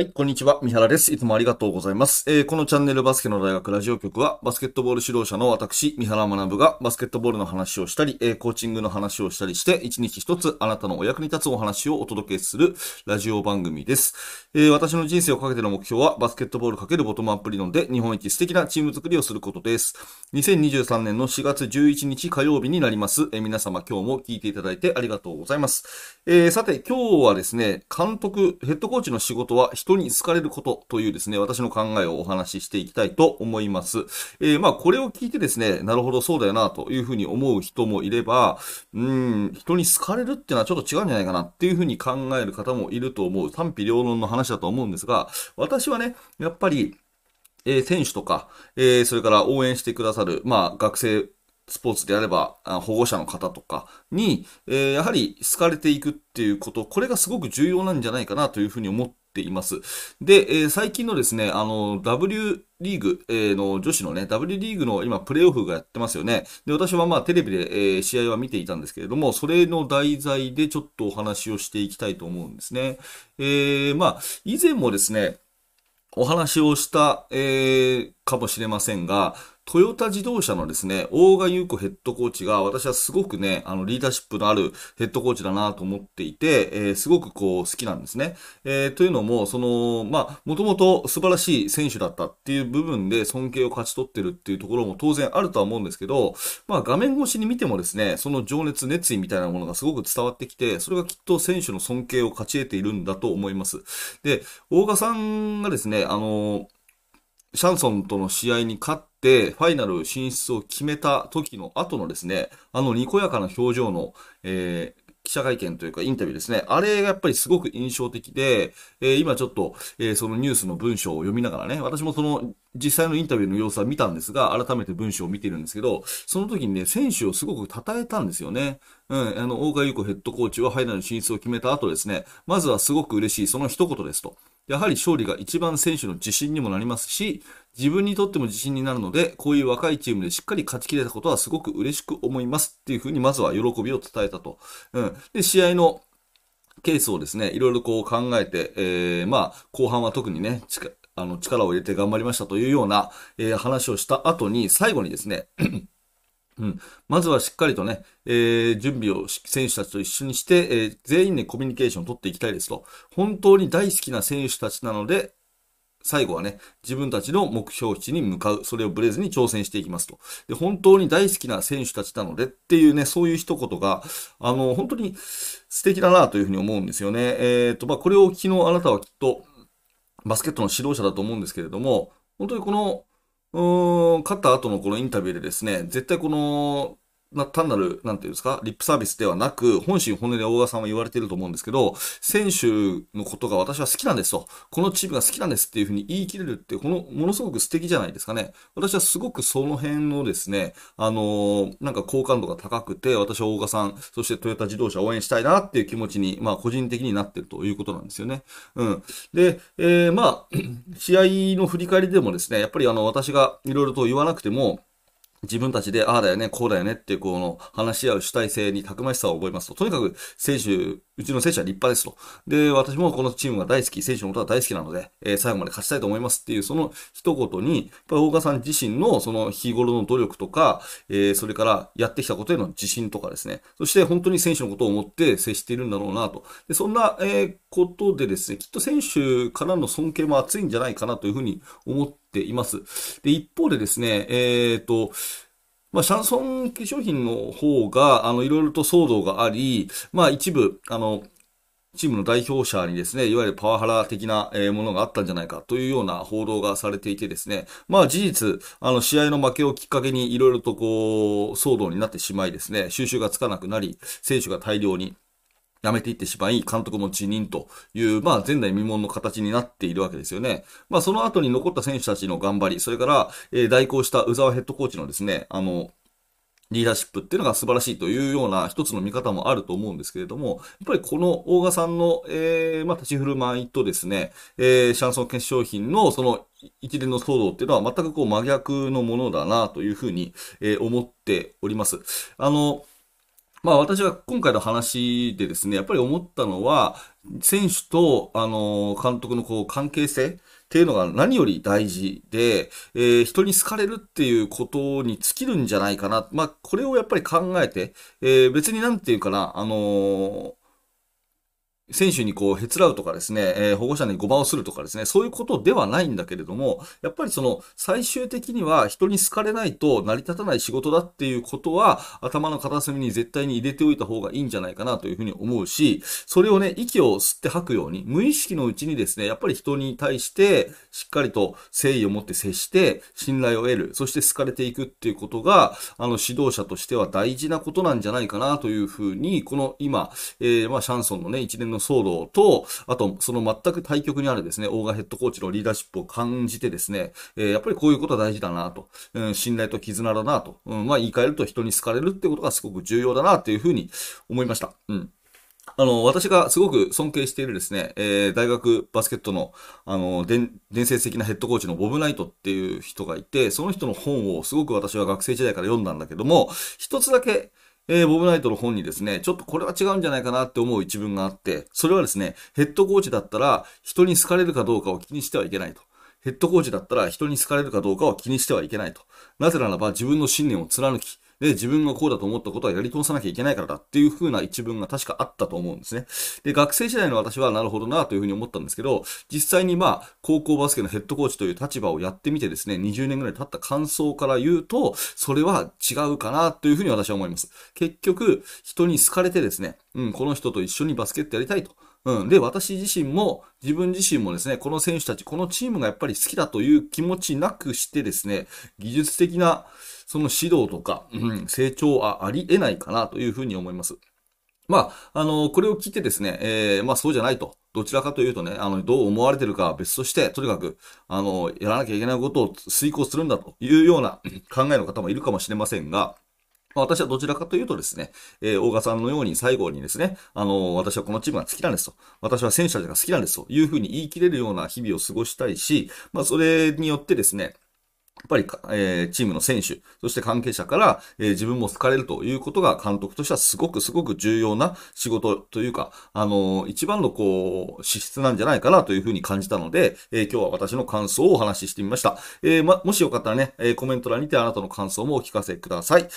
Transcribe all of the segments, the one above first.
はい、こんにちは。三原です。いつもありがとうございます。えー、このチャンネルバスケの大学ラジオ局は、バスケットボール指導者の私、三原学がバスケットボールの話をしたり、えー、コーチングの話をしたりして、一日一つあなたのお役に立つお話をお届けするラジオ番組です。えー、私の人生をかけての目標は、バスケットボールかけるボトムアップ理論で日本一素敵なチーム作りをすることです。2023年の4月11日火曜日になります。え、皆様今日も聞いていただいてありがとうございます。え、さて、今日はですね、監督、ヘッドコーチの仕事は人に好かれることというですね、私の考えをお話ししていきたいと思います。えー、まあ、これを聞いてですね、なるほど、そうだよな、というふうに思う人もいれば、うん、人に好かれるっていうのはちょっと違うんじゃないかなっていうふうに考える方もいると思う。賛否両論の話だと思うんですが、私はね、やっぱり、えー、選手とか、えー、それから応援してくださる、まあ、学生、スポーツであれば、保護者の方とかに、えー、やはり好かれていくっていうこと、これがすごく重要なんじゃないかなというふうに思っています。で、えー、最近のですね、あの、W リーグ、えー、の女子のね、W リーグの今プレイオフがやってますよね。で、私はまあテレビで、えー、試合は見ていたんですけれども、それの題材でちょっとお話をしていきたいと思うんですね。えー、まあ、以前もですね、お話をした、えー、かもしれませんが、トヨタ自動車のですね、大賀優子ヘッドコーチが、私はすごくね、あの、リーダーシップのあるヘッドコーチだなと思っていて、えー、すごくこう、好きなんですね。えー、というのも、その、まあ、もともと素晴らしい選手だったっていう部分で尊敬を勝ち取ってるっていうところも当然あるとは思うんですけど、まあ、画面越しに見てもですね、その情熱、熱意みたいなものがすごく伝わってきて、それがきっと選手の尊敬を勝ち得ているんだと思います。で、大賀さんがですね、あの、シャンソンとの試合に勝って、ファイナル進出を決めた時の後のですね、あのにこやかな表情の、えー、記者会見というかインタビューですね。あれがやっぱりすごく印象的で、えー、今ちょっと、えー、そのニュースの文章を読みながらね、私もその実際のインタビューの様子は見たんですが、改めて文章を見てるんですけど、その時にね、選手をすごく称えたんですよね。うん、あの、大川優子ヘッドコーチはファイナル進出を決めた後ですね、まずはすごく嬉しい、その一言ですと。やはり勝利が一番選手の自信にもなりますし、自分にとっても自信になるので、こういう若いチームでしっかり勝ち切れたことはすごく嬉しく思いますっていうふうに、まずは喜びを伝えたと。うん。で、試合のケースをですね、いろいろこう考えて、えー、まあ、後半は特にね、あの、力を入れて頑張りましたというような、えー、話をした後に、最後にですね、うん。まずはしっかりとね、えー、準備を選手たちと一緒にして、えー、全員でコミュニケーションを取っていきたいですと。本当に大好きな選手たちなので、最後はね、自分たちの目標値に向かう、それをブレずに挑戦していきますと。で、本当に大好きな選手たちなのでっていうね、そういう一言が、あの、本当に素敵だなというふうに思うんですよね。えっ、ー、と、まあ、これを昨日あなたはきっと、バスケットの指導者だと思うんですけれども、本当にこのうーん、勝った後のこのインタビューでですね、絶対この、な、単なる、なんていうんですか、リップサービスではなく、本心本音で大川さんは言われていると思うんですけど、選手のことが私は好きなんですと、このチームが好きなんですっていうふうに言い切れるって、この、ものすごく素敵じゃないですかね。私はすごくその辺のですね、あのー、なんか好感度が高くて、私は大川さん、そしてトヨタ自動車を応援したいなっていう気持ちに、まあ個人的になってるということなんですよね。うん。で、えー、まあ、試合の振り返りでもですね、やっぱりあの、私がいろいろと言わなくても、自分たちで、ああだよね、こうだよねって、この、話し合う主体性にたくましさを覚えますと。とにかく、選手、うちの選手は立派ですと。で、私もこのチームが大好き、選手のことが大好きなので、えー、最後まで勝ちたいと思いますっていう、その一言に、やっぱり大川さん自身のその日頃の努力とか、えー、それからやってきたことへの自信とかですね、そして本当に選手のことを思って接しているんだろうなと。で、そんな、えー、ことでですね、きっと選手からの尊敬も熱いんじゃないかなというふうに思っています。で、一方でですね、えっ、と、まあ、シャンソン化粧品の方が、あの、いろいろと騒動があり、まあ、一部、あの、チームの代表者にですね、いわゆるパワハラ的なものがあったんじゃないかというような報道がされていてですね、まあ事実、あの試合の負けをきっかけにいろいろとこう、騒動になってしまいですね、収集がつかなくなり、選手が大量に辞めていってしまい、監督も辞任という、まあ前代未聞の形になっているわけですよね。まあその後に残った選手たちの頑張り、それから、えー、代行した宇沢ヘッドコーチのですね、あの、リーダーシップっていうのが素晴らしいというような一つの見方もあると思うんですけれども、やっぱりこの大賀さんの、えー、まあ、立ち振る舞いとですね、えー、シャンソン決勝品のその一連の騒動っていうのは全くこう真逆のものだなというふうに、えー、思っております。あの、まあ私は今回の話でですね、やっぱり思ったのは、選手と、あの、監督のこう、関係性っていうのが何より大事で、えー、人に好かれるっていうことに尽きるんじゃないかな。まあ、これをやっぱり考えて、えー、別になんていうかな、あのー選手にこう、へつらうとかですね、えー、保護者にごまをするとかですね、そういうことではないんだけれども、やっぱりその、最終的には人に好かれないと成り立たない仕事だっていうことは、頭の片隅に絶対に入れておいた方がいいんじゃないかなというふうに思うし、それをね、息を吸って吐くように、無意識のうちにですね、やっぱり人に対して、しっかりと誠意を持って接して、信頼を得る、そして好かれていくっていうことが、あの、指導者としては大事なことなんじゃないかなというふうに、この今、えー、まあ、シャンソンのね、一連の騒動と、あと、その全く対極にあるですね、オーガヘッドコーチのリーダーシップを感じてですね、えー、やっぱりこういうことは大事だなと、うん、信頼と絆だなと、うん、まあ言い換えると人に好かれるってことがすごく重要だなっていうふうに思いました。うん。あの、私がすごく尊敬しているですね、えー、大学バスケットの、あの、伝説的なヘッドコーチのボブナイトっていう人がいて、その人の本をすごく私は学生時代から読んだんだけども、一つだけ、えー、ボブナイトの本にですね、ちょっとこれは違うんじゃないかなって思う一文があって、それはですね、ヘッドコーチだったら人に好かれるかどうかを気にしてはいけないと。ヘッドコーチだったら人に好かれるかどうかを気にしてはいけないと。なぜならば自分の信念を貫き、で、自分がこうだと思ったことはやり通さなきゃいけないからだっていう風な一文が確かあったと思うんですね。で、学生時代の私はなるほどなという風に思ったんですけど、実際にまあ、高校バスケのヘッドコーチという立場をやってみてですね、20年ぐらい経った感想から言うと、それは違うかなという風に私は思います。結局、人に好かれてですね、うん、この人と一緒にバスケットやりたいと。うん。で、私自身も、自分自身もですね、この選手たち、このチームがやっぱり好きだという気持ちなくしてですね、技術的な、その指導とか、うん、成長はあり得ないかなというふうに思います。まあ、あの、これを聞いてですね、えー、まあそうじゃないと。どちらかというとね、あの、どう思われてるかは別として、とにかく、あの、やらなきゃいけないことを遂行するんだというような考えの方もいるかもしれませんが、ま私はどちらかというとですね、えー、大賀さんのように最後にですね、あのー、私はこのチームが好きなんですと。私は選手たちが好きなんですというふうに言い切れるような日々を過ごしたいし、まあ、それによってですね、やっぱり、えー、チームの選手、そして関係者から、えー、自分も好かれるということが監督としてはすごくすごく重要な仕事というか、あのー、一番のこう、資質なんじゃないかなというふうに感じたので、え今日は私の感想をお話ししてみました。えま、もしよかったらね、えコメント欄にてあなたの感想もお聞かせください。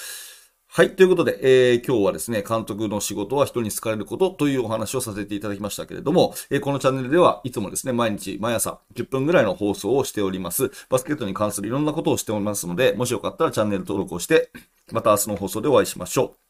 はい。ということで、えー、今日はですね、監督の仕事は人に好かれることというお話をさせていただきましたけれども、えー、このチャンネルではいつもですね、毎日、毎朝10分ぐらいの放送をしております。バスケットに関するいろんなことをしておりますので、もしよかったらチャンネル登録をして、また明日の放送でお会いしましょう。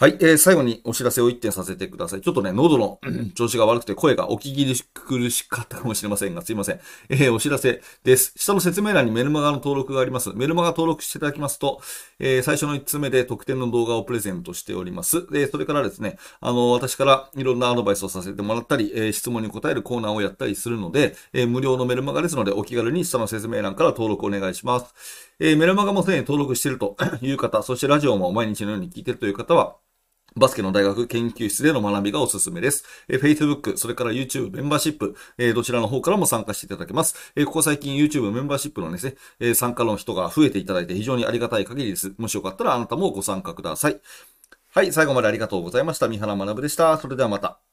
はい、えー、最後にお知らせを一点させてください。ちょっとね、喉の調子が悪くて声がお聞き苦しかったかもしれませんが、すいません。えー、お知らせです。下の説明欄にメルマガの登録があります。メルマガ登録していただきますと、えー、最初の1つ目で特典の動画をプレゼントしております。で、それからですね、あの、私からいろんなアドバイスをさせてもらったり、えー、質問に答えるコーナーをやったりするので、えー、無料のメルマガですので、お気軽に下の説明欄から登録お願いします。えー、メルマガもすでに登録しているという方、そしてラジオも毎日のように聞いているという方は、バスケの大学研究室での学びがおすすめです。え Facebook、それから YouTube メンバーシップ、えどちらの方からも参加していただけます。えここ最近 YouTube メンバーシップのですね、え参加の人が増えていただいて非常にありがたい限りです。もしよかったらあなたもご参加ください。はい、最後までありがとうございました。三原学でした。それではまた。